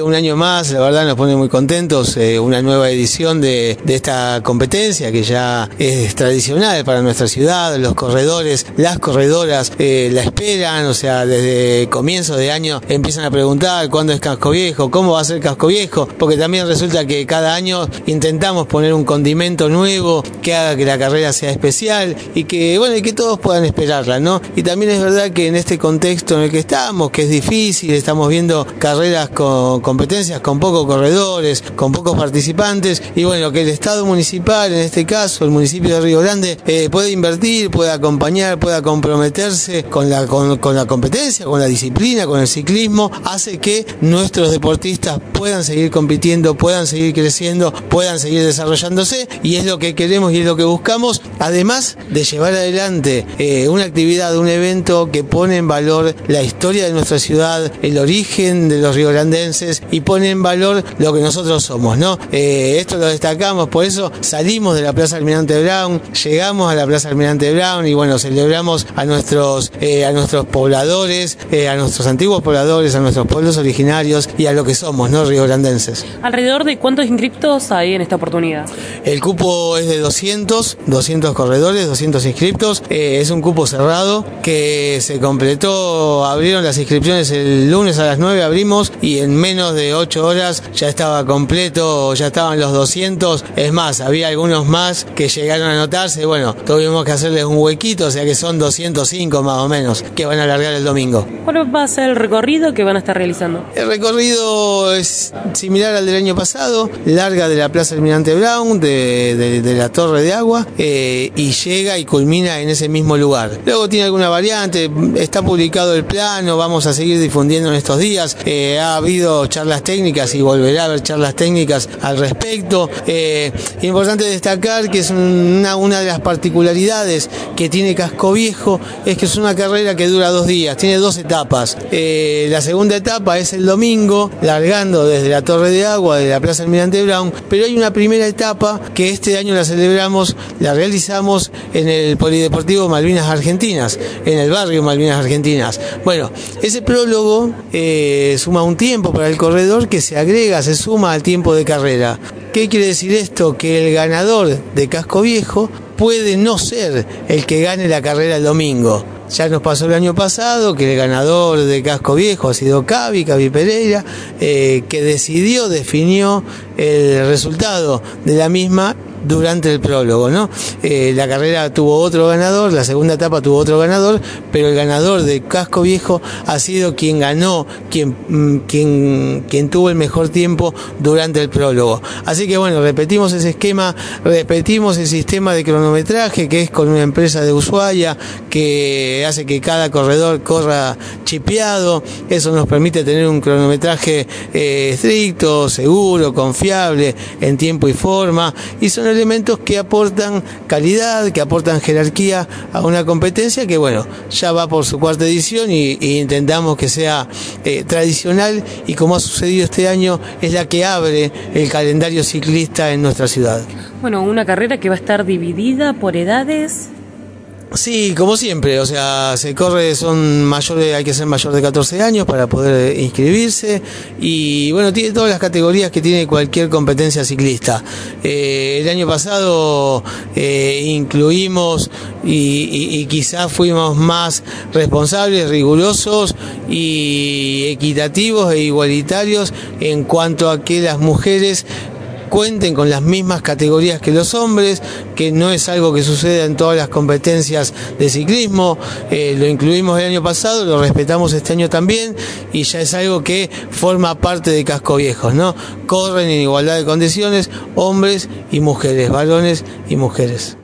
Un año más, la verdad nos pone muy contentos, eh, una nueva edición de, esta competencia que ya es tradicional para nuestra ciudad, los corredores, las corredoras eh, la esperan, o sea, desde comienzo de año empiezan a preguntar cuándo es Casco Viejo, cómo va a ser Casco Viejo, porque también resulta que cada año intentamos poner un condimento nuevo que haga que la carrera sea especial y que, bueno, y que todos puedan esperarla, ¿no? Y también es verdad que en este contexto en el que estamos, que es difícil, estamos viendo carreras con competencias con pocos corredores, con pocos participantes. Y bueno, que el Estado municipal, en este caso el municipio de Río Grande, eh, puede invertir, puede acompañar, pueda comprometerse con la, con, la competencia, con la disciplina, con el ciclismo, hace que nuestros deportistas puedan seguir compitiendo, puedan seguir creciendo, puedan seguir desarrollándose. Y es lo que queremos y es lo que buscamos, además de llevar adelante eh, una actividad, un evento que pone en valor la historia de nuestra ciudad, el origen de los riograndenses, y pone en valor lo que nosotros somos, ¿no? Eh, esto lo destacamos, por eso salimos de la Plaza Almirante Brown, llegamos a la Plaza Almirante Brown y bueno, celebramos a nuestros, eh, a nuestros pobladores, eh, a nuestros antiguos pobladores, a nuestros pueblos originarios y a lo que somos, ¿no? Riograndenses. ¿Alrededor de cuántos inscriptos hay en esta oportunidad? El cupo es de 200, 200 corredores, 200 inscriptos. es un cupo cerrado que se completó, abrieron las inscripciones el lunes a las 9, abrimos y en menos de 8 horas ya estaba completo, ya estaban los 200. Es más, había algunos más que llegaron a anotarse. Bueno, tuvimos que hacerles un huequito, o sea que son 205 más o menos que van a alargar el domingo. ¿Cuál va a ser el recorrido que van a estar realizando? El recorrido es similar al del año pasado, larga de la Plaza Almirante Brown, de, de, la Torre de Agua, eh, y llega y culmina en ese mismo lugar. Luego tiene alguna variante, está publicado el plano, vamos a seguir difundiendo en estos días. Eh, ha habido charlas técnicas y volverá a haber charlas técnicas al respecto. Eh, importante destacar que es una, una de las particularidades que tiene Casco Viejo es que es una carrera que dura dos días, tiene dos etapas. Eh, la segunda etapa es el domingo, largando desde la Torre de Agua de la Plaza Almirante Brown, pero hay una primera etapa que este año la celebramos, la realizamos en el Polideportivo Malvinas Argentinas, en el barrio Malvinas Argentinas. Bueno, ese prólogo eh, suma un tiempo para el corredor que se agrega, se suma al tiempo de carrera. ¿Qué quiere decir esto? Que el ganador de casco viejo puede no ser el que gane la carrera el domingo. Ya nos pasó el año pasado que el ganador de Casco Viejo ha sido Cavi, Cavi Pereira, eh, que decidió, definió el resultado de la misma durante el prólogo, ¿no? Eh, la carrera tuvo otro ganador, la segunda etapa tuvo otro ganador, pero el ganador de Casco Viejo ha sido quien ganó, quien, mm, quien, quien tuvo el mejor tiempo durante el prólogo. Así que bueno, repetimos ese esquema, repetimos el sistema de cronometraje que es con una empresa de Ushuaia que hace que cada corredor corra chipeado, eso nos permite tener un cronometraje eh, estricto, seguro, confiable, en tiempo y forma, y son elementos que aportan calidad, que aportan jerarquía a una competencia que, bueno, ya va por su cuarta edición y, intentamos que sea eh, tradicional y como ha sucedido este año, es la que abre el calendario ciclista en nuestra ciudad. Bueno, una carrera que va a estar dividida por edades. Sí, como siempre, o sea, se corre, son mayores, hay que ser mayor de 14 años para poder inscribirse y bueno, tiene todas las categorías que tiene cualquier competencia ciclista. Eh, el año pasado eh, incluimos y, y, quizás fuimos más responsables, rigurosos y equitativos e igualitarios en cuanto a que las mujeres cuenten con las mismas categorías que los hombres, que no es algo que suceda en todas las competencias de ciclismo, eh, lo incluimos el año pasado, lo respetamos este año también y ya es algo que forma parte de Casco Viejos, ¿no? Corren en igualdad de condiciones hombres y mujeres, varones y mujeres.